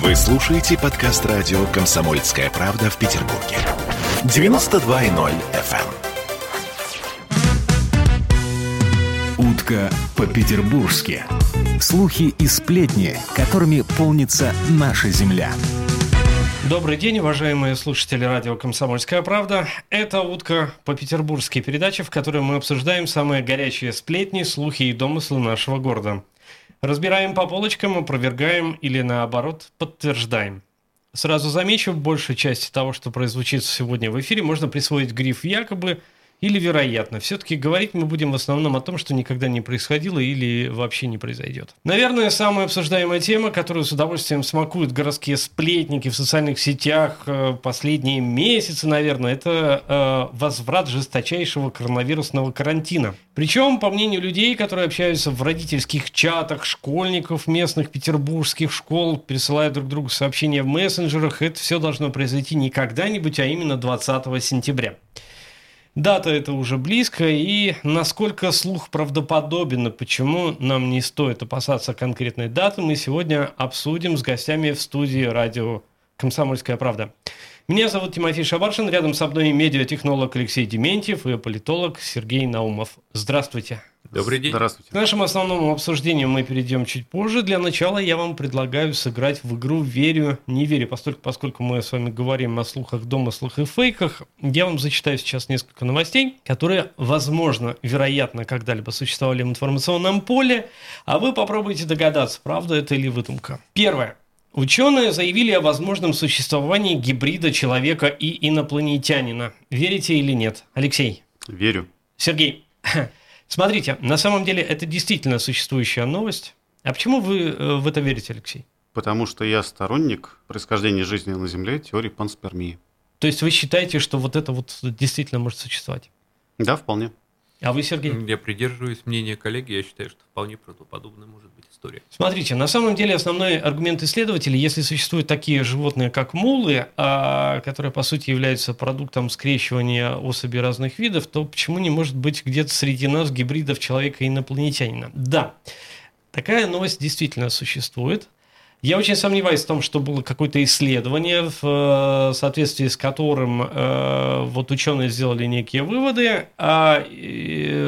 Вы слушаете подкаст радио «Комсомольская правда» в Петербурге. 92.0 FM. эм. Утка по-петербургски. Слухи и сплетни, которыми полнится наша земля. Добрый день, уважаемые слушатели радио «Комсомольская правда». Это «Утка по-петербургски» передача, в которой мы обсуждаем самые горячие сплетни, слухи и домыслы нашего города. Разбираем по полочкам, опровергаем или наоборот подтверждаем. Сразу замечу, большая часть того, что прозвучит сегодня в эфире, можно присвоить гриф «якобы», или вероятно. Все-таки говорить мы будем в основном о том, что никогда не происходило или вообще не произойдет. Наверное, самая обсуждаемая тема, которую с удовольствием смакуют городские сплетники в социальных сетях э, последние месяцы, наверное, это э, возврат жесточайшего коронавирусного карантина. Причем, по мнению людей, которые общаются в родительских чатах, школьников местных петербургских школ, пересылают друг другу сообщения в мессенджерах, это все должно произойти не когда-нибудь, а именно 20 сентября. Дата это уже близко, и насколько слух правдоподобен, и почему нам не стоит опасаться конкретной даты, мы сегодня обсудим с гостями в студии радио «Комсомольская правда». Меня зовут Тимофей Шабаршин, рядом со мной медиатехнолог Алексей Дементьев и политолог Сергей Наумов. Здравствуйте. Добрый день. Здравствуйте. К нашему основному обсуждению мы перейдем чуть позже. Для начала я вам предлагаю сыграть в игру «Верю, не верю». Поскольку, поскольку мы с вами говорим о слухах, домыслах и фейках, я вам зачитаю сейчас несколько новостей, которые, возможно, вероятно, когда-либо существовали в информационном поле, а вы попробуйте догадаться, правда это или выдумка. Первое. Ученые заявили о возможном существовании гибрида человека и инопланетянина. Верите или нет? Алексей? Верю. Сергей? Смотрите, на самом деле это действительно существующая новость. А почему вы э, в это верите, Алексей? Потому что я сторонник происхождения жизни на Земле теории панспермии. То есть вы считаете, что вот это вот действительно может существовать? Да, вполне. А вы, Сергей? Я придерживаюсь мнения коллеги, я считаю, что вполне правдоподобная может быть история. Смотрите, на самом деле основной аргумент исследователей, если существуют такие животные, как мулы, а, которые, по сути, являются продуктом скрещивания особей разных видов, то почему не может быть где-то среди нас гибридов человека и инопланетянина? Да, такая новость действительно существует – я очень сомневаюсь в том, что было какое-то исследование, в э, соответствии с которым э, вот ученые сделали некие выводы. А,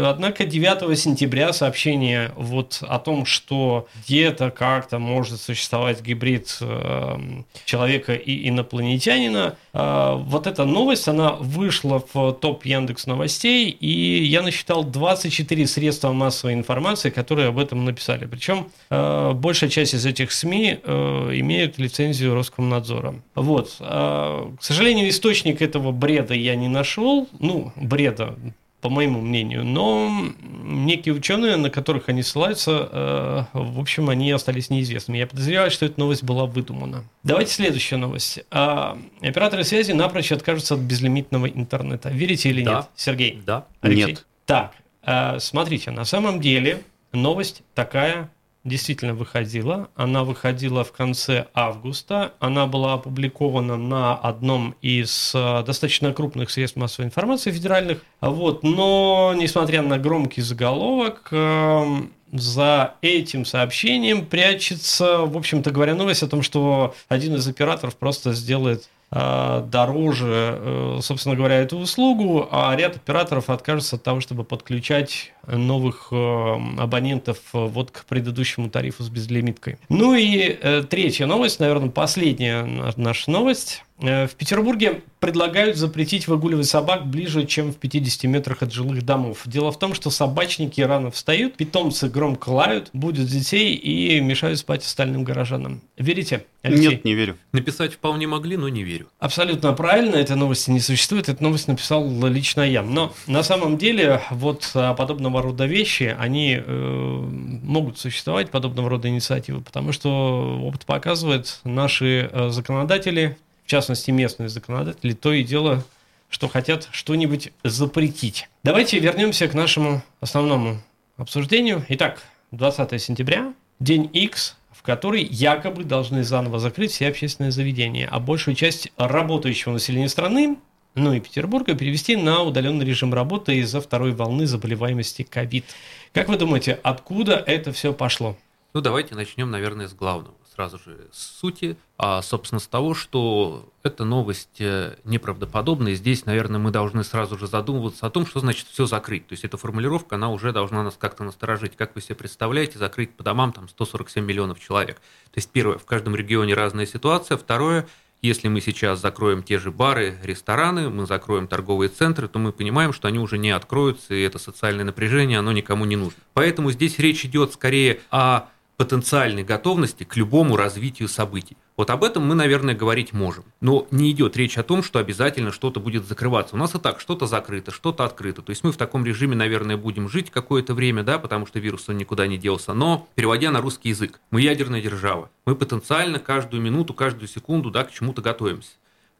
однако 9 сентября сообщение вот о том, что где-то как-то может существовать гибрид э, человека и инопланетянина, вот эта новость, она вышла в топ Яндекс новостей, и я насчитал 24 средства массовой информации, которые об этом написали. Причем большая часть из этих СМИ имеют лицензию Роскомнадзора. Вот. А, к сожалению, источник этого бреда я не нашел. Ну, бреда, по моему мнению. Но некие ученые, на которых они ссылаются, э, в общем, они остались неизвестными. Я подозреваю, что эта новость была выдумана. Давайте следующая новость. А, операторы связи напрочь откажутся от безлимитного интернета. Верите или да. нет, Сергей? Да. Алексей? Нет. Так, э, смотрите, на самом деле новость такая действительно выходила. Она выходила в конце августа. Она была опубликована на одном из э, достаточно крупных средств массовой информации федеральных. Вот. Но, несмотря на громкий заголовок, эм, за этим сообщением прячется, в общем-то говоря, новость о том, что один из операторов просто сделает Э, дороже, э, собственно говоря, эту услугу, а ряд операторов откажется от того, чтобы подключать новых э, абонентов вот к предыдущему тарифу с безлимиткой. Ну и третья новость, наверное, последняя наша новость. В Петербурге предлагают запретить выгуливать собак ближе, чем в 50 метрах от жилых домов. Дело в том, что собачники рано встают, питомцы громко лают, будут детей и мешают спать остальным горожанам. Верите? Алексей? Нет, не верю. Написать вполне могли, но не верю. Абсолютно правильно, этой новости не существует. Эту новость написал лично я. Но на самом деле вот а, подобного рода вещи, они э, могут существовать, подобного рода инициативы, потому что опыт показывает, наши э, законодатели, в частности местные законодатели, то и дело, что хотят что-нибудь запретить. Давайте вернемся к нашему основному обсуждению. Итак, 20 сентября, день X, который якобы должны заново закрыть все общественные заведения, а большую часть работающего населения страны, ну и Петербурга, перевести на удаленный режим работы из-за второй волны заболеваемости ковид. Как вы думаете, откуда это все пошло? Ну, давайте начнем, наверное, с главного. сразу же с сути, а, собственно, с того, что эта новость э, неправдоподобная. Здесь, наверное, мы должны сразу же задумываться о том, что значит все закрыть. То есть эта формулировка, она уже должна нас как-то насторожить. Как вы себе представляете, закрыть по домам там 147 миллионов человек? То есть первое, в каждом регионе разная ситуация. Второе, если мы сейчас закроем те же бары, рестораны, мы закроем торговые центры, то мы понимаем, что они уже не откроются, и это социальное напряжение, оно никому не нужно. Поэтому здесь речь идет скорее о потенциальной готовности к любому развитию событий. Вот об этом мы, наверное, говорить можем. Но не идет речь о том, что обязательно что-то будет закрываться. У нас и так что-то закрыто, что-то открыто. То есть мы в таком режиме, наверное, будем жить какое-то время, да, потому что вирус он никуда не делся. Но, переводя на русский язык, мы ядерная держава. Мы потенциально каждую минуту, каждую секунду да, к чему-то готовимся.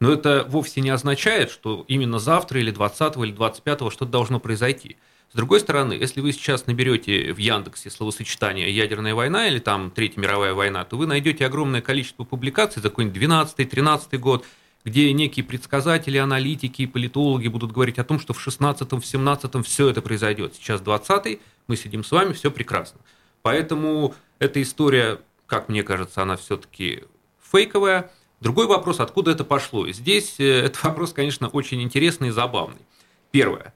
Но это вовсе не означает, что именно завтра или 20 или 25 что-то должно произойти. С другой стороны, если вы сейчас наберете в Яндексе словосочетание «ядерная война» или там «Третья мировая война», то вы найдете огромное количество публикаций за какой-нибудь 12-13 год, где некие предсказатели, аналитики, политологи будут говорить о том, что в 16-м, в 17-м все это произойдет. Сейчас 20-й, мы сидим с вами, все прекрасно. Поэтому эта история, как мне кажется, она все-таки фейковая. Другой вопрос, откуда это пошло. здесь э, этот вопрос, конечно, очень интересный и забавный. Первое.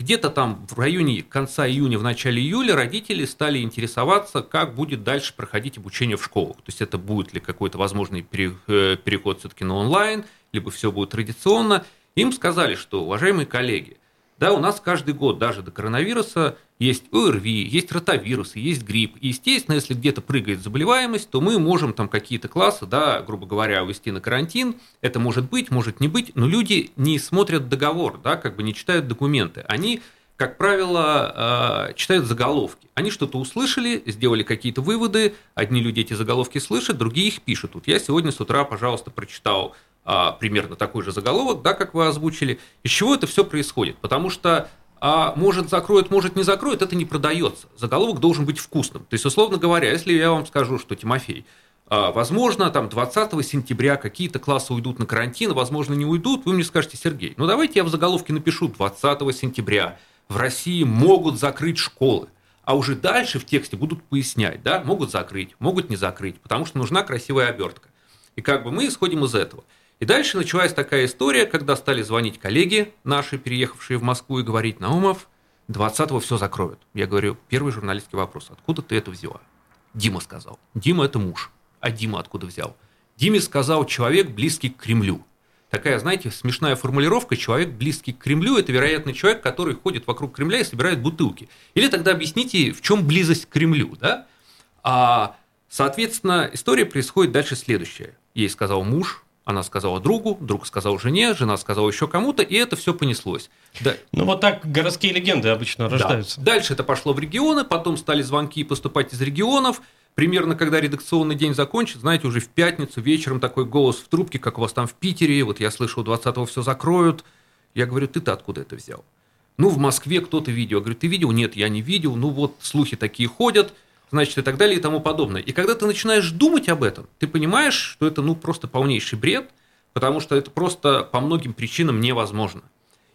Где-то там в районе конца июня, в начале июля родители стали интересоваться, как будет дальше проходить обучение в школах. То есть это будет ли какой-то возможный э, переход все-таки на онлайн, либо все будет традиционно. Им сказали, что, уважаемые коллеги, да, у нас каждый год, даже до коронавируса, есть ОРВИ, есть ротавирусы, есть грипп. И, естественно, если где-то прыгает заболеваемость, то мы можем там какие-то классы, да, грубо говоря, увести на карантин. Это может быть, может не быть, но люди не смотрят договор, да, как бы не читают документы. Они как правило, э, читают заголовки. Они что-то услышали, сделали какие-то выводы. Одни люди эти заголовки слышат, другие их пишут. Вот я сегодня с утра, пожалуйста, прочитал а, примерно такой же заголовок, да, как вы озвучили. Из чего это все происходит? Потому что а может закроют, может не закроют, это не продается. Заголовок должен быть вкусным. То есть, условно говоря, если я вам скажу, что Тимофей, а, возможно, там 20 сентября какие-то классы уйдут на карантин, возможно, не уйдут, вы мне скажете, Сергей, ну давайте я в заголовке напишу 20 сентября в России могут закрыть школы. А уже дальше в тексте будут пояснять, да, могут закрыть, могут не закрыть, потому что нужна красивая обертка. И как бы мы исходим из этого – и дальше началась такая история, когда стали звонить коллеги наши, переехавшие в Москву, и говорить, Наумов, 20-го все закроют. Я говорю, первый журналистский вопрос, откуда ты это взяла? Дима сказал. Дима – это муж. А Дима откуда взял? Диме сказал человек, близкий к Кремлю. Такая, знаете, смешная формулировка «человек, близкий к Кремлю» – это, вероятно, человек, который ходит вокруг Кремля и собирает бутылки. Или тогда объясните, в чем близость к Кремлю, да? А, соответственно, история происходит дальше следующая. Ей сказал муж, она сказала другу, друг сказал жене, жена сказала еще кому-то, и это все понеслось. Да. Ну вот так городские легенды обычно рождаются. Да. Дальше это пошло в регионы, потом стали звонки поступать из регионов. Примерно, когда редакционный день закончится, знаете, уже в пятницу вечером такой голос в трубке, как у вас там в Питере, вот я слышал, 20-го все закроют. Я говорю, ты-то откуда это взял? Ну, в Москве кто-то видел. Я говорю, ты видел? Нет, я не видел. Ну, вот слухи такие ходят значит, и так далее и тому подобное. И когда ты начинаешь думать об этом, ты понимаешь, что это ну просто полнейший бред, потому что это просто по многим причинам невозможно.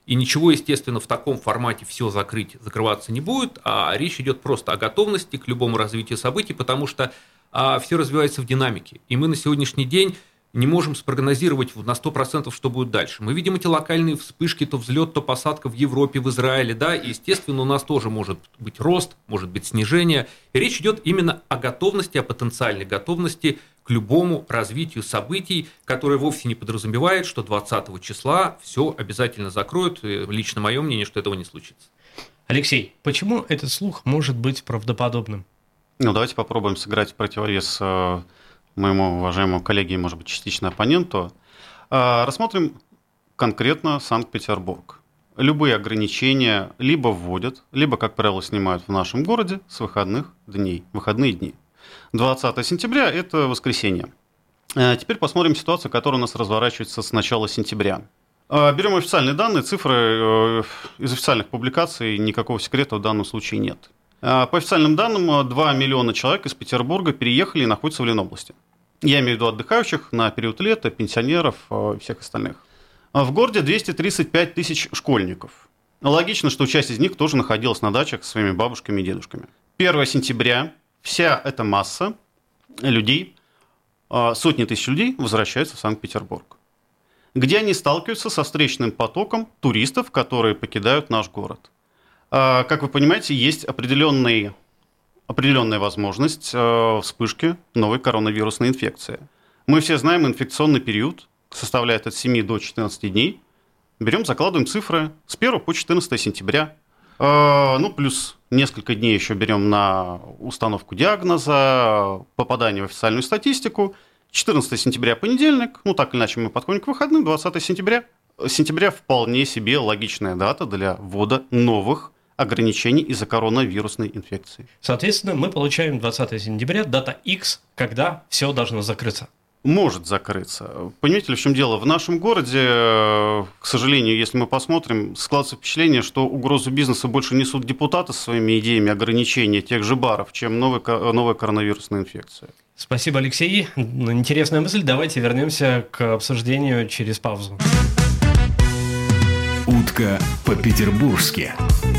И ничего, естественно, в таком формате все закрыть, закрываться не будет, а речь идет просто о готовности к любому развитию событий, потому что а, все развивается в динамике. И мы на сегодняшний день не можем спрогнозировать на 100%, что будет дальше. Мы видим эти локальные вспышки, то взлет, то посадка в Европе, в Израиле, да, и, естественно, у нас тоже может быть рост, может быть снижение. И речь идет именно о готовности, о потенциальной готовности к любому развитию событий, которое вовсе не подразумевает, что 20 числа все обязательно закроют. И лично мое мнение, что этого не случится. Алексей, почему этот слух может быть правдоподобным? Ну, давайте попробуем сыграть в противовес э, моему уважаемому коллеге и, может быть, частично оппоненту, а, рассмотрим конкретно Санкт-Петербург. Любые ограничения либо вводят, либо, как правило, снимают в нашем городе с выходных дней, выходные дни. 20 сентября – это воскресенье. А, теперь посмотрим ситуацию, которая у нас разворачивается с начала сентября. А, берем официальные данные, цифры э, из официальных публикаций, никакого секрета в данном случае нет. По официальным данным, 2 миллиона человек из Петербурга переехали и находятся в Ленобласти. Я имею в виду отдыхающих на период лета, пенсионеров э, и всех остальных. В городе 235 тысяч школьников. Логично, что часть из них тоже находилась на дачах со своими бабушками и дедушками. 1 сентября вся эта масса людей, сотни тысяч людей возвращаются в Санкт-Петербург, где они сталкиваются со встречным потоком туристов, которые покидают наш город. А, как вы понимаете, есть определенный, определенная возможность а, вспышки новой коронавирусной инфекции. Мы все знаем, инфекционный период составляет от 7 до 14 дней. Берем, закладываем цифры с 1 по 14 сентября. Ну, плюс несколько дней еще берем на установку диагноза, попадание в официальную статистику. 14 сентября понедельник, ну так или иначе мы подходим к выходным, 20 сентября. Сентября вполне себе логичная дата для ввода новых ограничений из-за коронавирусной инфекции. Соответственно, мы получаем 20 сентября, дата X, когда все должно закрыться может закрыться. Понимаете ли, в чем дело? В нашем городе, э, к сожалению, если мы посмотрим, складывается впечатление, что угрозу бизнеса больше несут депутаты со своими идеями ограничения тех же баров, чем новая, новая коронавирусная инфекция. Спасибо, Алексей. Интересная мысль. Давайте вернемся к обсуждению через паузу. Утка по-петербургски.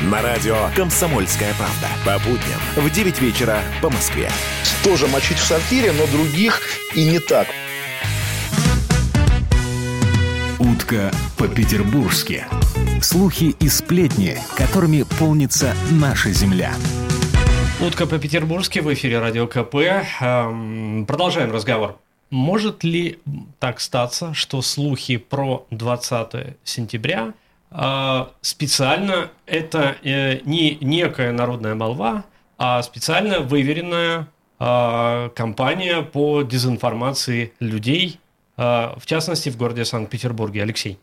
На радио «Комсомольская правда». По будням в 9 вечера по Москве. Тоже мочить в сортире, но других и не так. Утка по-петербургски. Слухи и сплетни, которыми полнится наша земля. Утка по-петербургски в эфире Радио КП. Эм, продолжаем разговор. Может ли так статься, что слухи про 20 сентября специально это э, не некая народная молва, а специально выверенная а, кампания по дезинформации людей, а, в частности, в городе Санкт-Петербурге. Алексей.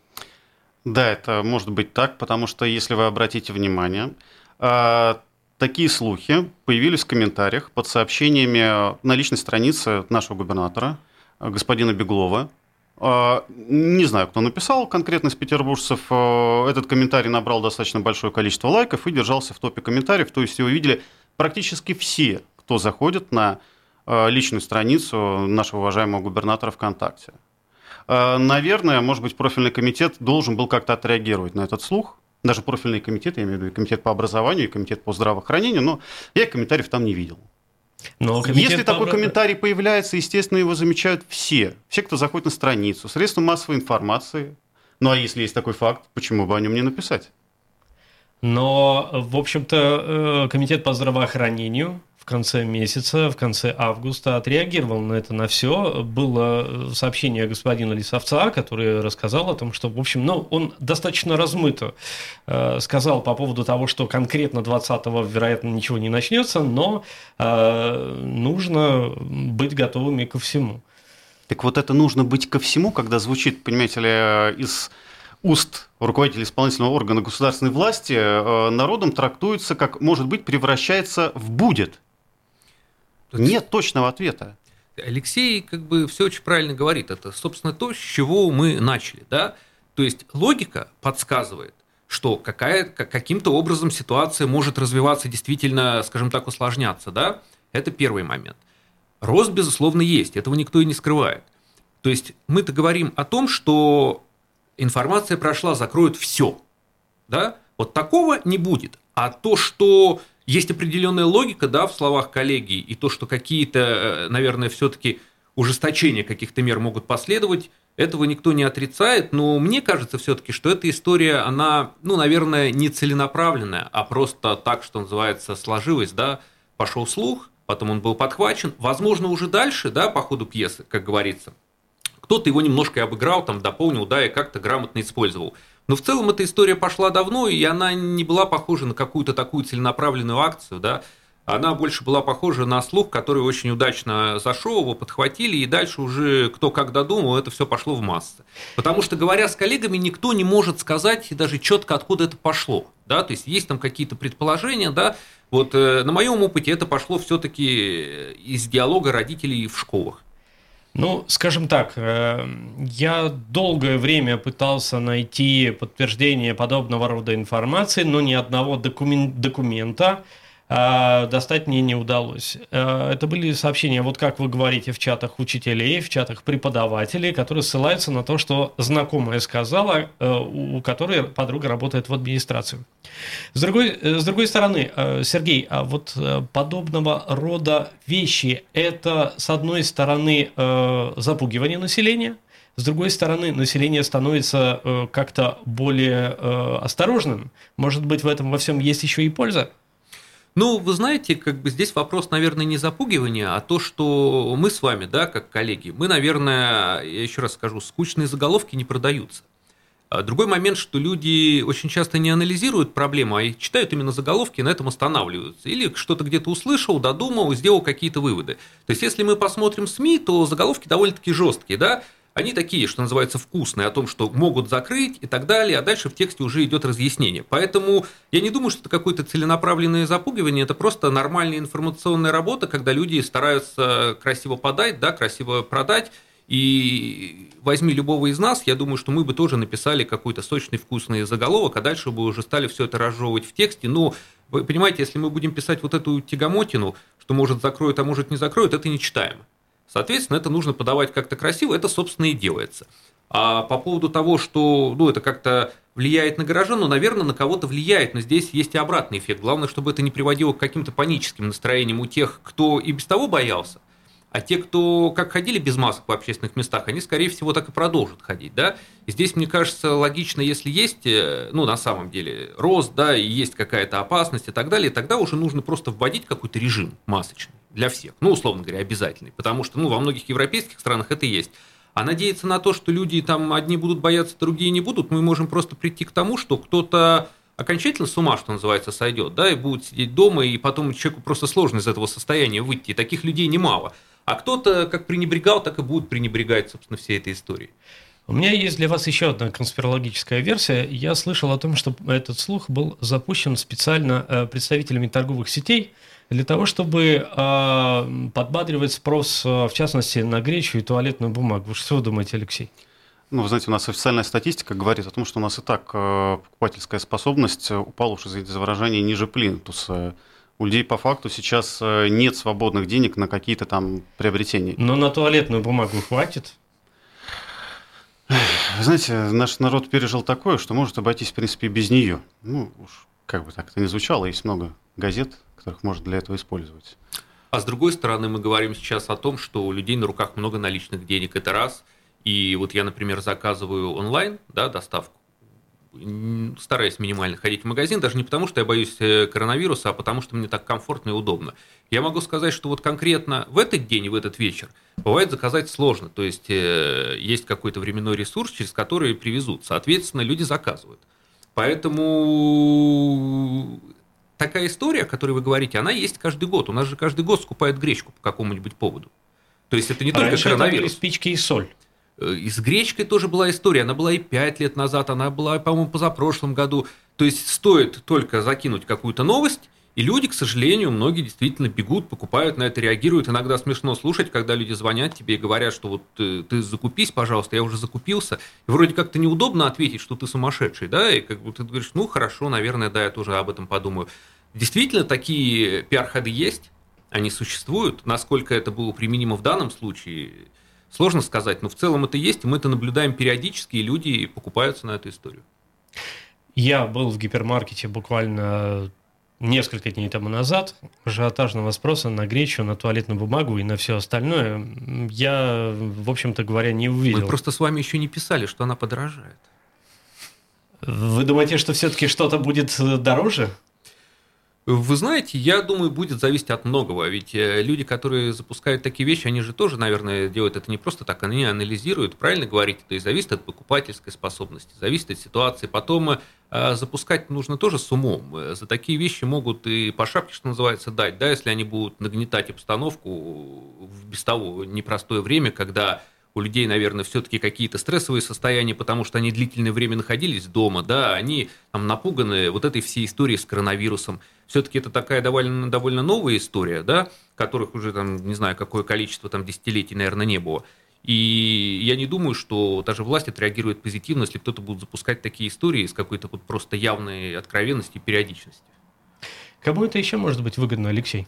Да, это может быть так, потому что, если вы обратите внимание, такие слухи появились в комментариях под сообщениями на личной странице нашего губернатора, господина Беглова, а, не знаю, кто написал конкретно из петербуржцев. А, этот комментарий набрал достаточно большое количество лайков и держался в топе комментариев. То есть его видели практически все, кто заходит на а, личную страницу нашего уважаемого губернатора ВКонтакте. Наверное, может быть, профильный комитет должен был как-то отреагировать на этот слух. Даже профильный комитет, я имею в виду комитет по образованию, и комитет по здравоохранению, но я комментариев там не видел. Но Если такой комментарий появляется, естественно, его замечают все. Все, кто заходит на страницу, средства массовой информации. Ну а если есть такой факт, почему бы о нем не написать? Но, в общем-то, э, комитет по здравоохранению конце месяца, в конце августа отреагировал на это на все. Было сообщение господина Лисовца, который рассказал о том, что, в общем, ну, он достаточно размыто э, сказал по поводу того, что конкретно 20-го, вероятно, ничего не начнется, но э, нужно быть готовыми ко всему. Так вот это нужно быть ко всему, когда звучит, понимаете ли, из уст руководителя исполнительного органа государственной власти э, народом трактуется как, может быть, превращается в будет. Нет точного ответа. Алексей как бы все очень правильно говорит. Это, собственно, то, с чего мы начали. Да? То есть логика подсказывает, что какая, каким-то образом ситуация может развиваться, действительно, скажем так, усложняться. Да? Это первый момент. Рост, безусловно, есть, этого никто и не скрывает. То есть мы-то говорим о том, что информация прошла, закроют все. Да? Вот такого не будет. А то, что есть определенная логика, да, в словах коллеги, и то, что какие-то, э, наверное, все-таки ужесточения каких-то мер могут последовать, этого никто не отрицает, но мне кажется все-таки, что эта история, она, ну, наверное, не целенаправленная, а просто так, что называется, сложилась, да, пошел слух, потом он был подхвачен, возможно, уже дальше, да, по ходу пьесы, как говорится, кто-то его немножко обыграл, там, дополнил, да, и как-то грамотно использовал. Но в целом эта история пошла давно, и она не была похожа на какую-то такую целенаправленную акцию, да, она больше была похожа на слух, который очень удачно зашел, его подхватили, и дальше уже кто как додумал, это все пошло в массы. Потому что, говоря с коллегами, никто не может сказать даже четко, откуда это пошло. Да? То есть есть там какие-то предположения, да, вот э, на моем опыте это пошло все-таки из диалога родителей в школах. Ну, скажем так, э, я долгое время пытался найти подтверждение подобного рода информации, но ни одного документа, а, достать мне не удалось. Э, это были сообщения, вот как вы говорите, в чатах учителей, в чатах преподавателей, которые ссылаются на то, что знакомая сказала, э, у которой подруга работает в администрации. С другой, э, с другой стороны, Сергей, а вот подобного рода вещи, это, с одной стороны, запугивание населения, с другой стороны, население становится как-то более осторожным. Может быть, в этом во всем есть еще и польза? Ну, вы знаете, как бы здесь вопрос, наверное, не запугивание, а то, что мы с вами, да, как коллеги, мы, наверное, я еще раз скажу, скучные заголовки не продаются. А другой момент, что люди очень часто не анализируют проблему, а читают именно заголовки и на этом останавливаются. Или что-то где-то услышал, додумал, сделал какие-то выводы. То есть, если мы посмотрим СМИ, то заголовки довольно-таки жесткие, да, они такие, что называется, вкусные, о том, что могут закрыть и так далее, а дальше в тексте уже идет разъяснение. Поэтому я не думаю, что это какое-то целенаправленное запугивание, это просто нормальная информационная работа, когда люди стараются красиво подать, да, красиво продать, и возьми любого из нас, я думаю, что мы бы тоже написали какой-то сочный, вкусный заголовок, а дальше бы уже стали все это разжевывать в тексте. Но, вы понимаете, если мы будем писать вот эту тягомотину, что может закроют, а может не закроют, это не читаемо. Соответственно, это нужно подавать как-то красиво, это, собственно, и делается. А по поводу того, что ну, это как-то влияет на горожан, ну, наверное, на кого-то влияет, но здесь есть и обратный эффект. Главное, чтобы это не приводило к каким-то паническим настроениям у тех, кто и без того боялся, а те, кто как ходили без масок в общественных местах, они, скорее всего, так и продолжат ходить, да. И здесь, мне кажется, логично, если есть, э, ну, на самом деле, рост, да, и есть какая-то опасность и так далее, тогда уже нужно просто вводить какой-то режим масочный для всех. Ну, условно говоря, обязательный. Потому что, ну, во многих европейских странах это есть. А надеяться на то, что люди там одни будут бояться, другие не будут, мы можем просто прийти к тому, что кто-то окончательно с ума, что называется, сойдет, да, и будет сидеть дома, и потом человеку просто сложно из этого состояния выйти. И таких людей немало. А кто-то как пренебрегал, так и будет пренебрегать, собственно, всей этой историей. У меня есть для вас еще одна конспирологическая версия. Я слышал о том, что этот слух был запущен специально э, представителями торговых сетей для того, чтобы э, подбадривать спрос, э, в частности, на гречу и туалетную бумагу. Вы что думаете, Алексей? Ну, вы знаете, у нас официальная статистика говорит о том, что у нас и так покупательская способность упала уж из-за выражения ниже плинтуса у людей по факту сейчас э, нет свободных денег на какие-то там приобретения. Но на туалетную бумагу хватит? Вы знаете, наш народ пережил такое, что может обойтись, в принципе, без нее. Ну, уж как бы так это ни звучало, есть много газет, которых можно для этого использовать. А с другой стороны, мы говорим сейчас о том, что у людей на руках много наличных денег, это раз. И вот я, например, заказываю онлайн да, доставку, стараюсь минимально ходить в магазин, даже не потому, что я боюсь э, коронавируса, а потому, что мне так комфортно и удобно. Я могу сказать, что вот конкретно в этот день и в этот вечер бывает заказать сложно. То есть э, есть какой-то временной ресурс, через который привезут. Соответственно, люди заказывают. Поэтому такая история, о которой вы говорите, она есть каждый год. У нас же каждый год скупают гречку по какому-нибудь поводу. То есть это не только Раньше коронавирус. Это спички и соль. Э, и с гречкой тоже была история. Она была и 5 лет назад, она была, по-моему, позапрошлом году. То есть стоит только закинуть какую-то новость, и люди, к сожалению, многие действительно бегут, покупают на это, реагируют. Иногда смешно слушать, когда люди звонят тебе и говорят, что вот ты, ты закупись, пожалуйста, я уже закупился. И вроде как-то неудобно ответить, что ты сумасшедший, да, и как бы ты говоришь, ну хорошо, наверное, да, я тоже об этом подумаю. Действительно, такие пиар-ходы есть, они существуют. Насколько это было применимо в данном случае, Сложно сказать, но в целом это есть, и мы это наблюдаем периодически, и люди покупаются на эту историю. Я был в гипермаркете буквально несколько дней тому назад. Ажиотажного спроса на гречу, на туалетную бумагу и на все остальное я, в общем-то говоря, не увидел. Мы просто с вами еще не писали, что она подорожает. Вы думаете, что все-таки что-то будет дороже? Вы знаете, я думаю, будет зависеть от многого. Ведь э, люди, которые запускают такие вещи, они же тоже, наверное, делают это не просто так, они анализируют, правильно говорите, то есть зависит от покупательской способности, зависит от ситуации. Потом э, запускать нужно тоже с умом. За такие вещи могут и по шапке, что называется, дать, да, если они будут нагнетать обстановку в без того непростое время, когда у людей, наверное, все-таки какие-то стрессовые состояния, потому что они длительное время находились дома, да, они там напуганы вот этой всей историей с коронавирусом. Все-таки это такая довольно, довольно новая история, да, которых уже там, не знаю, какое количество там десятилетий, наверное, не было. И я не думаю, что даже власть отреагирует позитивно, если кто-то будет запускать такие истории с какой-то вот просто явной откровенностью и периодичностью. Кому это еще может быть выгодно, Алексей?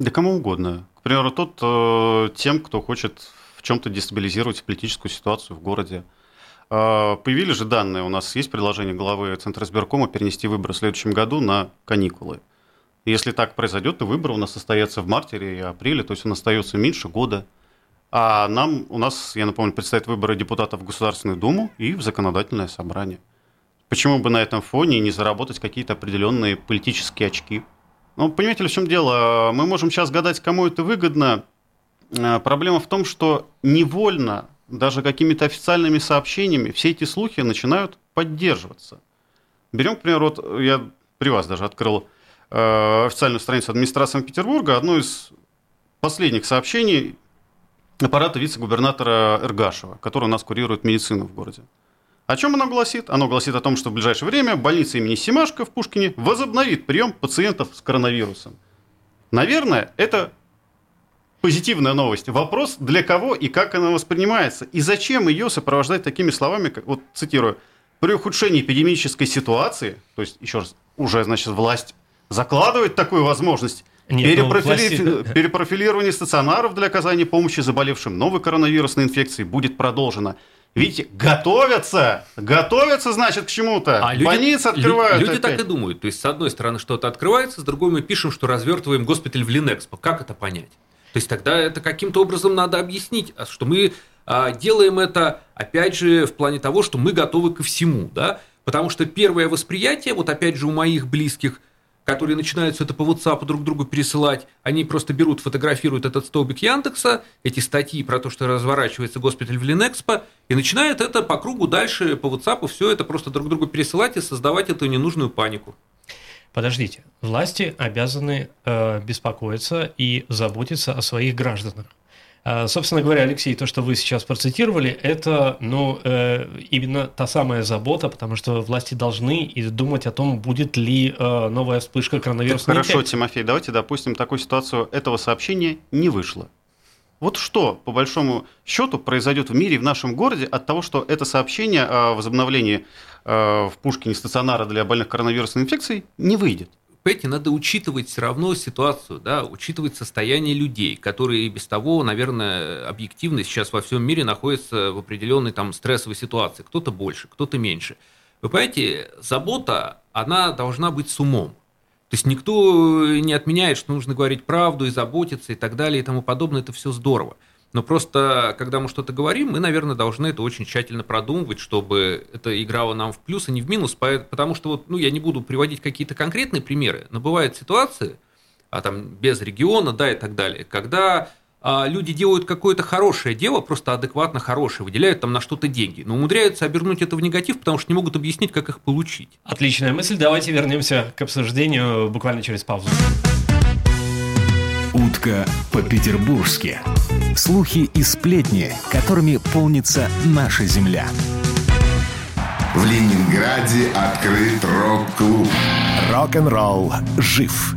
Да кому угодно. К примеру, тот, э, тем, кто хочет в чем-то дестабилизировать политическую ситуацию в городе. Э, появились же данные, у нас есть предложение главы Центра избиркома перенести выборы в следующем году на каникулы. Если так произойдет, то выборы у нас состоятся в марте или апреле, то есть он остается меньше года. А нам, у нас, я напомню, предстоят выборы депутатов в Государственную Думу и в Законодательное собрание. Почему бы на этом фоне не заработать какие-то определенные политические очки? Ну, понимаете в чем дело? Мы можем сейчас гадать, кому это выгодно. Э, проблема в том, что невольно, даже какими-то официальными сообщениями, все эти слухи начинают поддерживаться. Берем, к примеру, вот я при вас даже открыл э, официальную страницу администрации Санкт-Петербурга, одно из последних сообщений аппарата вице-губернатора Эргашева, который у нас курирует медицину в городе. О чем оно гласит? Оно гласит о том, что в ближайшее время больница имени Симашко в Пушкине возобновит прием пациентов с коронавирусом. Наверное, это позитивная новость. Вопрос, для кого и как она воспринимается, и зачем ее сопровождать такими словами, как, вот цитирую, при ухудшении эпидемической ситуации, то есть, еще раз, уже, значит, власть закладывает такую возможность, нет, ну, Перепрофили... власти... Перепрофилирование стационаров для оказания помощи заболевшим новой коронавирусной инфекцией будет продолжено. Видите, готовятся, готовятся, значит, к чему-то. А люди, Больницы открывают. Люди, люди так и думают. То есть, с одной стороны, что-то открывается, с другой мы пишем, что развертываем госпиталь в Линэкспо. Как это понять? То есть, тогда это каким-то образом надо объяснить, а что мы а, делаем это, опять же, в плане того, что мы готовы ко всему, да? Потому что первое восприятие, вот опять же, у моих близких – которые начинают все это по WhatsApp друг другу пересылать, они просто берут, фотографируют этот столбик Яндекса, эти статьи про то, что разворачивается госпиталь в Линэкспо, и начинают это по кругу дальше по WhatsApp все это просто друг другу пересылать и создавать эту ненужную панику. Подождите, власти обязаны э, беспокоиться и заботиться о своих гражданах. А, собственно говоря, Алексей, то, что вы сейчас процитировали, это ну, э, именно та самая забота, потому что власти должны и думать о том, будет ли э, новая вспышка коронавирусной Хорошо, инфекции. Тимофей, давайте допустим такую ситуацию, этого сообщения не вышло. Вот что, по большому счету, произойдет в мире, в нашем городе от того, что это сообщение о возобновлении э, в Пушкине стационара для больных коронавирусной инфекцией не выйдет? Понимаете, надо учитывать все равно ситуацию, да, учитывать состояние людей, которые без того, наверное, объективно сейчас во всем мире находятся в определенной там стрессовой ситуации. Кто-то больше, кто-то меньше. Вы понимаете, забота, она должна быть с умом. То есть никто не отменяет, что нужно говорить правду и заботиться и так далее и тому подобное. Это все здорово. Но просто, когда мы что-то говорим, мы, наверное, должны это очень тщательно продумывать, чтобы это играло нам в плюс, а не в минус. Потому что, вот, ну, я не буду приводить какие-то конкретные примеры, но бывают ситуации, а там без региона, да, и так далее, когда а, люди делают какое-то хорошее дело, просто адекватно хорошее, выделяют там на что-то деньги, но умудряются обернуть это в негатив, потому что не могут объяснить, как их получить. Отличная мысль. Давайте вернемся к обсуждению буквально через паузу. Утка по-петербургски. Слухи и сплетни, которыми полнится наша земля. В Ленинграде открыт рок-клуб. Рок-н-ролл жив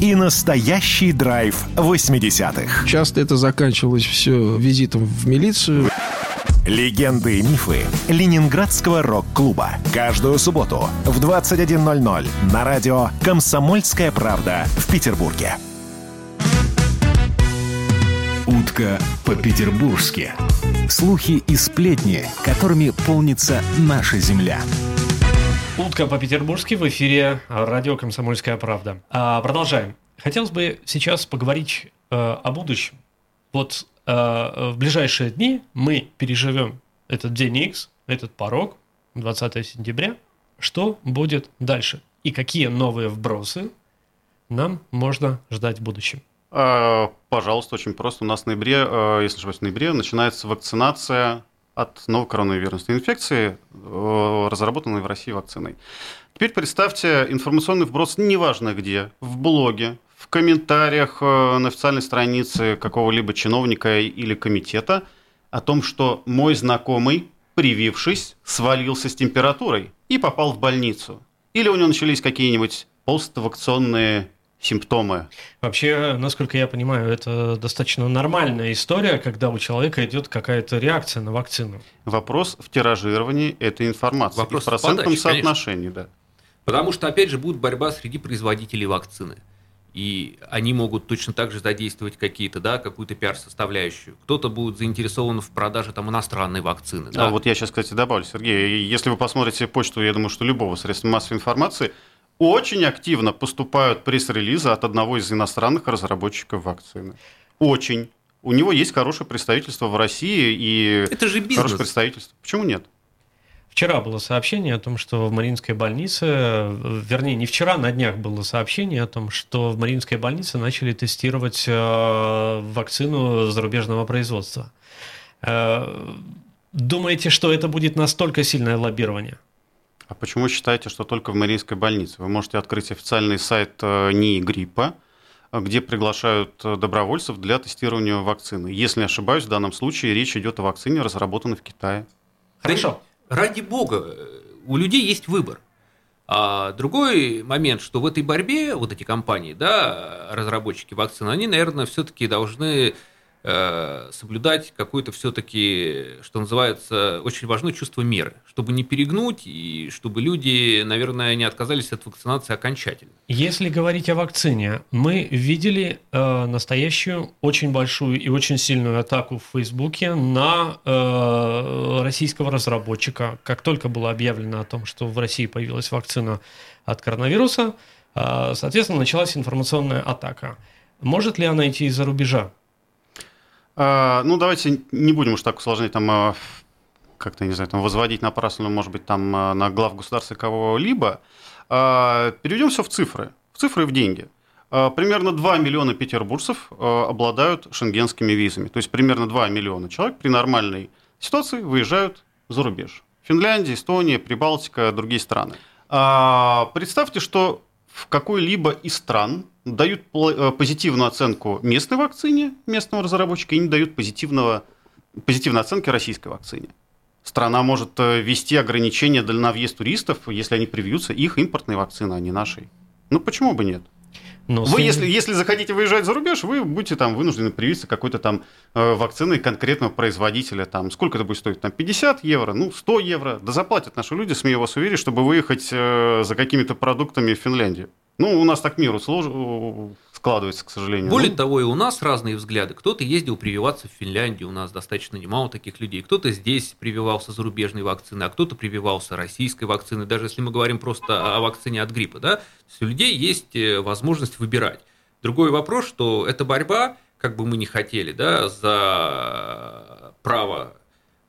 и настоящий драйв 80-х. Часто это заканчивалось все визитом в милицию. Легенды и мифы Ленинградского рок-клуба. Каждую субботу в 21.00 на радио «Комсомольская правда» в Петербурге. Утка по-петербургски. Слухи и сплетни, которыми полнится наша земля. Утка по-петербургски в эфире радио «Комсомольская правда». А, продолжаем. Хотелось бы сейчас поговорить э, о будущем. Вот э, в ближайшие дни мы переживем этот день X, этот порог, 20 сентября. Что будет дальше? И какие новые вбросы нам можно ждать в будущем? А, пожалуйста, очень просто. У нас в ноябре, э, если не ошибаюсь, в ноябре начинается вакцинация от новой коронавирусной инфекции, э, разработанной в России вакциной. Теперь представьте информационный вброс неважно где, в блоге, в комментариях э, на официальной странице какого-либо чиновника или комитета о том, что мой знакомый, привившись, свалился с температурой и попал в больницу. Или у него начались какие-нибудь поствакционные симптомы. Вообще, насколько я понимаю, это достаточно нормальная история, когда у человека идет какая-то реакция на вакцину. Вопрос в тиражировании этой информации. Вопрос в процентном подачи, соотношении, да. Потому что, опять же, будет борьба среди производителей вакцины. И они могут точно так же задействовать какие-то, да, какую-то пиар-составляющую. Кто-то будет заинтересован в продаже там иностранной вакцины. Да, вот я сейчас, кстати, добавлю, Сергей, если вы посмотрите почту, я думаю, что любого средства массовой информации, очень активно поступают пресс-релизы от одного из иностранных разработчиков вакцины. Очень. У него есть хорошее представительство в России и Это же бизнес. хорошее представительство. Почему нет? Вчера было сообщение о том, что в Мариинской больнице, вернее, не вчера, на днях было сообщение о том, что в Мариинской больнице начали тестировать э, вакцину зарубежного производства. Э, думаете, что это будет настолько сильное лоббирование? А почему считаете, что только в Мариинской больнице? Вы можете открыть официальный сайт э, НИИ гриппа, э, где приглашают э, добровольцев для тестирования вакцины. Если не ошибаюсь, в данном случае речь идет о вакцине, разработанной в Китае. Хорошо. Ради бога, у людей есть выбор. А другой момент, что в этой борьбе вот эти компании, да, разработчики вакцин, они, наверное, все-таки должны соблюдать какое-то все-таки, что называется, очень важно чувство меры, чтобы не перегнуть и чтобы люди, наверное, не отказались от вакцинации окончательно. Если говорить о вакцине, мы видели э, настоящую очень большую и очень сильную атаку в Фейсбуке на э, российского разработчика. Как только было объявлено о том, что в России появилась вакцина от коронавируса, э, соответственно, началась информационная атака. Может ли она идти из-за рубежа? А, ну, давайте не будем уж так усложнять, там, а, как-то, не знаю, там, возводить напрасно, может быть, там, а, на глав государства кого-либо. А, переведем все в цифры, в цифры и в деньги. Примерно 2 миллиона петербуржцев обладают шенгенскими визами. То есть примерно 2 миллиона человек при нормальной ситуации выезжают за рубеж. Финляндия, Эстония, Прибалтика, другие страны. Представьте, что в какой-либо из стран дают э, позитивную оценку местной вакцине, местного разработчика, и не дают позитивного, позитивной оценки российской вакцине. Страна может э, ввести ограничения на въезд туристов, если они привьются их импортной вакцины, а не нашей. Ну почему бы нет? Но вы, если, если захотите выезжать за рубеж, вы будете там вынуждены привиться какой-то там э, вакциной конкретного производителя. Там, сколько это будет стоить? Там 50 евро, ну 100 евро. Да заплатят наши люди, смею вас уверить, чтобы выехать э, за какими-то продуктами в Финляндию. Ну, у нас так миру слож... складывается, к сожалению. Более ну... того, и у нас разные взгляды. Кто-то ездил прививаться в Финляндию, у нас достаточно немало таких людей. Кто-то здесь прививался зарубежной вакциной, а кто-то прививался российской вакциной. Даже если мы говорим просто о вакцине от гриппа, да, то есть у людей есть э, возможность выбирать. Другой вопрос, что эта борьба, как бы мы ни хотели, да, за право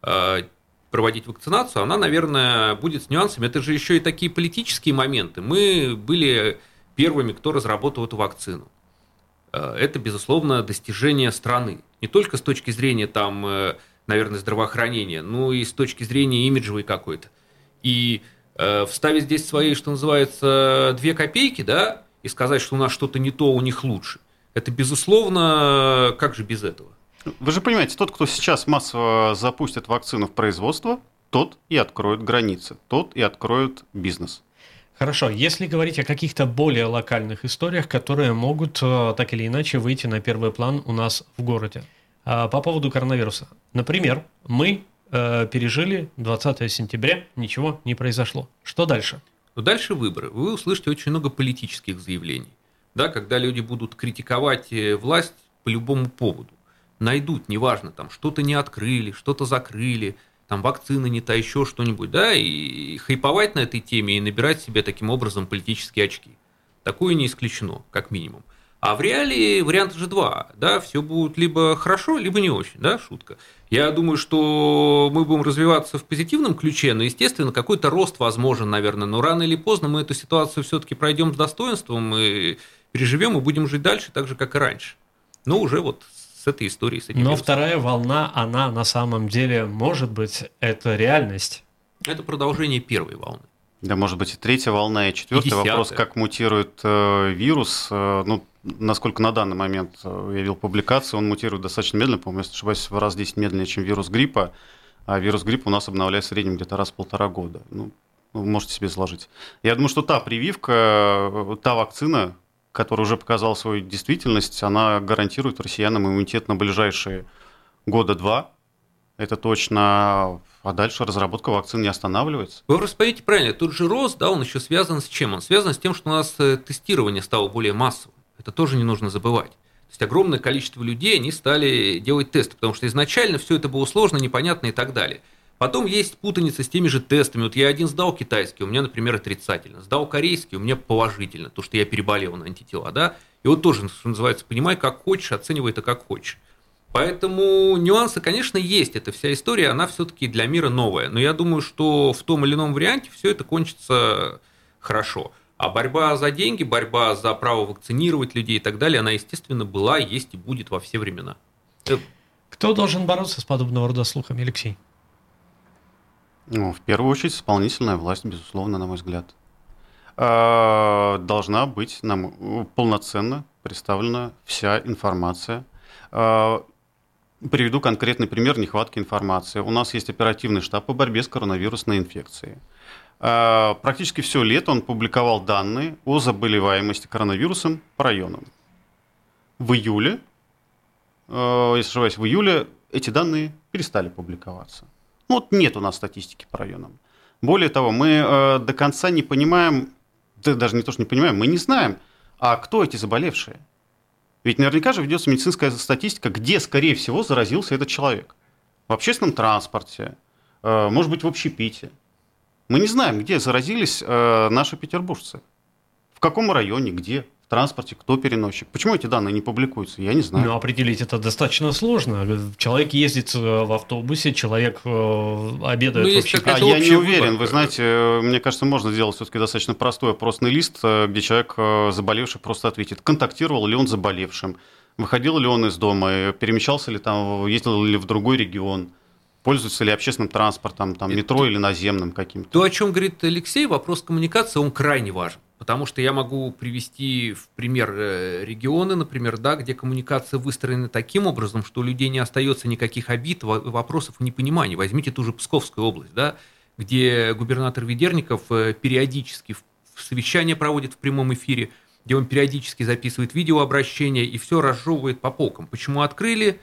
э, проводить вакцинацию, она, наверное, будет с нюансами. Это же еще и такие политические моменты. Мы были первыми, кто разработал эту вакцину. Э, это, безусловно, достижение страны. Не только с точки зрения, там, э, наверное, здравоохранения, но и с точки зрения имиджевой какой-то. И э, вставить здесь свои, что называется, две копейки, да, и сказать, что у нас что-то не то, у них лучше. Это, безусловно, как же без этого? Вы же понимаете, тот, кто сейчас массово запустит вакцину в производство, тот и откроет границы, тот и откроет бизнес. Хорошо, если говорить о каких-то более локальных историях, которые могут э, так или иначе выйти на первый план у нас в городе. А, по поводу коронавируса. Например, мы э, пережили 20 сентября, ничего не произошло. Что дальше? Но дальше выборы. Вы услышите очень много политических заявлений. Да, когда люди будут критиковать э, власть по любому поводу. Найдут, неважно, там что-то не открыли, что-то закрыли, там вакцина не та, еще что-нибудь, да, и хайповать на этой теме и набирать себе таким образом политические очки. Такое не исключено, как минимум. А в реалии вариант же два, да, все будет либо хорошо, либо не очень, да, шутка. Я думаю, что мы будем развиваться в позитивном ключе, но, естественно, какой-то рост возможен, наверное, но рано или поздно мы эту ситуацию все-таки пройдем с достоинством и переживем и будем жить дальше так же, как и раньше. Но уже вот с этой историей. С этим Но вирусом. вторая волна, она на самом деле, может быть, это реальность. Это продолжение первой волны. Да, может быть, и третья волна, и четвертый И десятая. вопрос, как мутирует э, вирус. Э, ну, насколько на данный момент э, я видел публикацию, он мутирует достаточно медленно, по-моему, если ошибаюсь, в раз в 10 медленнее, чем вирус гриппа. А вирус гриппа у нас обновляется в среднем где-то раз в полтора года. Ну, вы можете себе сложить. Я думаю, что та прививка, э, та вакцина, которая уже показала свою действительность, она гарантирует россиянам иммунитет на ближайшие года два. Это точно. А дальше разработка вакцин не останавливается. Вы просто правильно, тот же рост, да, он еще связан с чем? Он связан с тем, что у нас э, тестирование стало более массовым. Это тоже не нужно забывать. То есть огромное количество людей, они стали делать тесты, потому что изначально все это было сложно, непонятно и так далее. Потом есть путаница с теми же тестами. Вот я один сдал китайский, у меня, например, отрицательно. Сдал корейский, у меня положительно, то, что я переболел на антитела, да. И вот тоже, что называется, понимай, как хочешь, оценивай это как хочешь. Поэтому нюансы, конечно, есть. Эта вся история, она все-таки для мира новая. Но я думаю, что в том или ином варианте все это кончится хорошо. А борьба за деньги, борьба за право вакцинировать людей и так далее, она, естественно, была, есть и будет во все времена. Кто должен бороться с подобного рода слухами, Алексей? Ну, в первую очередь, исполнительная власть, безусловно, на мой взгляд. А, Должна быть нам полноценно представлена вся информация. А, Приведу конкретный пример нехватки информации. У нас есть оперативный штаб по борьбе с коронавирусной инфекцией. А, Практически все лето он публиковал данные о заболеваемости коронавирусом по районам. В июле, э, если ошибаюсь, в июле эти данные перестали публиковаться. Ну, вот нет у нас статистики по районам. Более того, мы э, до конца не понимаем, да даже не то, что не понимаем, мы не знаем, а кто эти заболевшие. Ведь наверняка же ведется медицинская статистика, где, скорее всего, заразился этот человек. В общественном транспорте, э, может быть, в общепите. Мы не знаем, где заразились э, наши петербуржцы. В каком районе, где, в транспорте, кто переносчик. Почему эти данные не публикуются, я не знаю. Ну, определить это достаточно сложно. Человек ездит э, в автобусе, человек э, обедает Ну, в какая-то А я не уверен. выбор. Вы знаете, э, мне кажется, можно сделать все-таки достаточно простой опросный лист, где человек, заболевший, просто ответит, контактировал ли он с заболевшим, выходил ли он из дома, перемещался ли там, ездил ли в другой регион, пользуется ли общественным транспортом, там, Это- метро или наземным каким-то. То, о чем говорит Алексей, вопрос коммуникации, он крайне важен. Потому что я могу привести в пример э, регионы, например, да, где коммуникация выстроена таким образом, что у людей не остается никаких обид, во- вопросов и непониманий. Возьмите ту же Псковскую область, да, где губернатор Ведерников э, периодически совещания проводит в прямом эфире, где он периодически записывает видеообращения и все разжевывает по полкам. Почему открыли,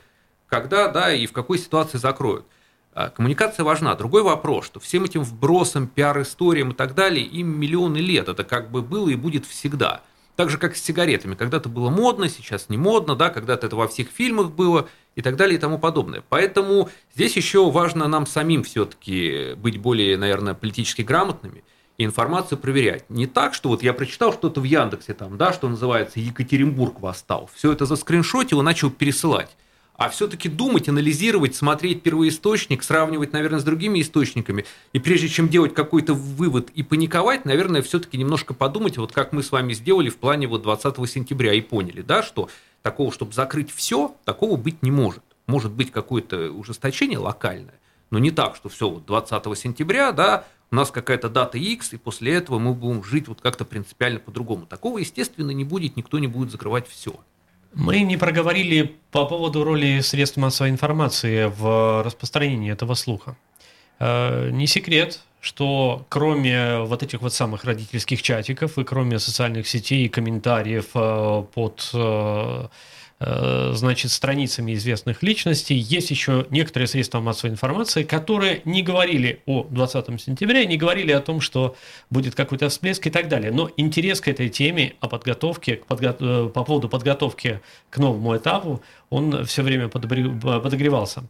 когда, да, и в какой ситуации закроют. А, Коммуникация важна. Другой вопрос, что всем этим вбросам, пиар-историям и так далее, им миллионы лет. Это как бы было и будет всегда. Так же, как с сигаретами. Когда-то было модно, сейчас не модно, да, когда-то это во всех фильмах было и так далее и тому подобное. Поэтому здесь еще важно нам самим все-таки быть более, наверное, политически грамотными и информацию проверять. Не так, что вот я прочитал что-то в Яндексе, там, да, что называется Екатеринбург восстал. Все это заскриншотил и начал пересылать а все-таки думать, анализировать, смотреть первоисточник, сравнивать, наверное, с другими источниками. И прежде чем делать какой-то вывод и паниковать, наверное, все-таки немножко подумать, вот как мы с вами сделали в плане вот 20 сентября и поняли, да, что такого, чтобы закрыть все, такого быть не может. Может быть какое-то ужесточение локальное, но не так, что все, вот 20 сентября, да, у нас какая-то дата X, и после этого мы будем жить вот как-то принципиально по-другому. Такого, естественно, не будет, никто не будет закрывать все. Мы не проговорили по поводу роли средств массовой информации в распространении этого слуха. Э, Не секрет, что кроме вот этих вот самых родительских чатиков и кроме социальных сетей и комментариев э, под э, значит, страницами известных личностей. Есть еще некоторые средства массовой информации, которые не говорили о 20 сентября, не говорили о том, что будет какой-то всплеск и так далее. Но интерес к этой теме о подготовке, подго... Э, по поводу подготовки к новому этапу, он все время подогревался.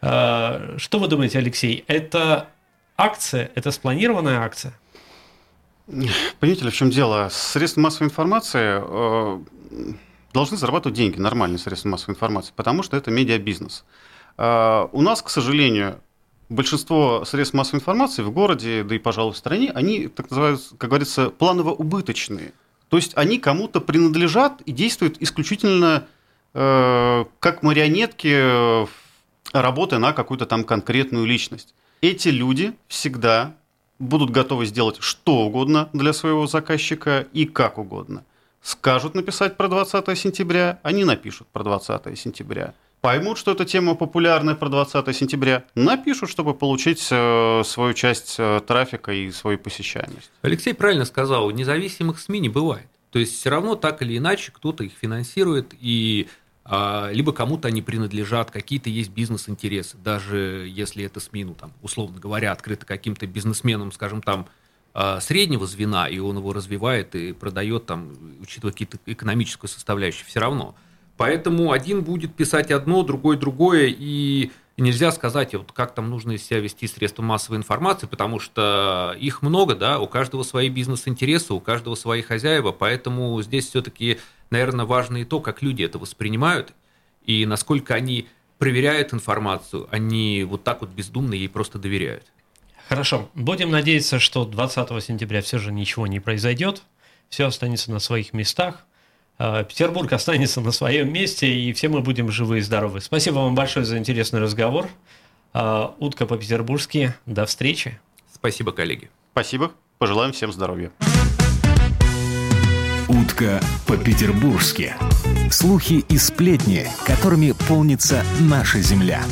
Что вы думаете, Алексей? Это акция, это спланированная акция? Понимаете ли, в чем дело? Средства массовой информации э, должны зарабатывать деньги, нормальные средства массовой информации, потому что это медиабизнес. Э, у нас, к сожалению, большинство средств массовой информации в городе, да и, пожалуй, в стране, они, так называют, как говорится, планово-убыточные. То есть они кому-то принадлежат и действуют исключительно э, как марионетки, работая на какую-то там конкретную личность. Эти люди всегда будут готовы сделать что угодно для своего заказчика и как угодно. Скажут написать про 20 сентября, они напишут про 20 сентября. Поймут, что эта тема популярная про 20 сентября, напишут, чтобы получить э, свою часть э, трафика и свою посещаемость. Алексей правильно сказал, независимых СМИ не бывает. То есть все равно так или иначе кто-то их финансирует, и а, либо кому-то они принадлежат, какие-то есть бизнес-интересы, даже если это СМИ, ну, там, условно говоря, открыто каким-то бизнесменом, скажем, там, среднего звена, и он его развивает и продает, там, учитывая какие-то экономическую составляющую, все равно. Поэтому один будет писать одно, другой другое, и нельзя сказать, вот как там нужно себя вести средства массовой информации, потому что их много, да, у каждого свои бизнес-интересы, у каждого свои хозяева, поэтому здесь все-таки наверное, важно и то, как люди это воспринимают, и насколько они проверяют информацию, они вот так вот бездумно ей просто доверяют. Хорошо. Будем надеяться, что 20 сентября все же ничего не произойдет, все останется на своих местах. А, Петербург останется на своем месте, и все мы будем живы и здоровы. Спасибо вам большое за интересный разговор. А, утка по-петербургски. До встречи. Спасибо, коллеги. Спасибо. Пожелаем всем здоровья. Утка по-петербургски. Слухи и сплетни, которыми полнится наша земля.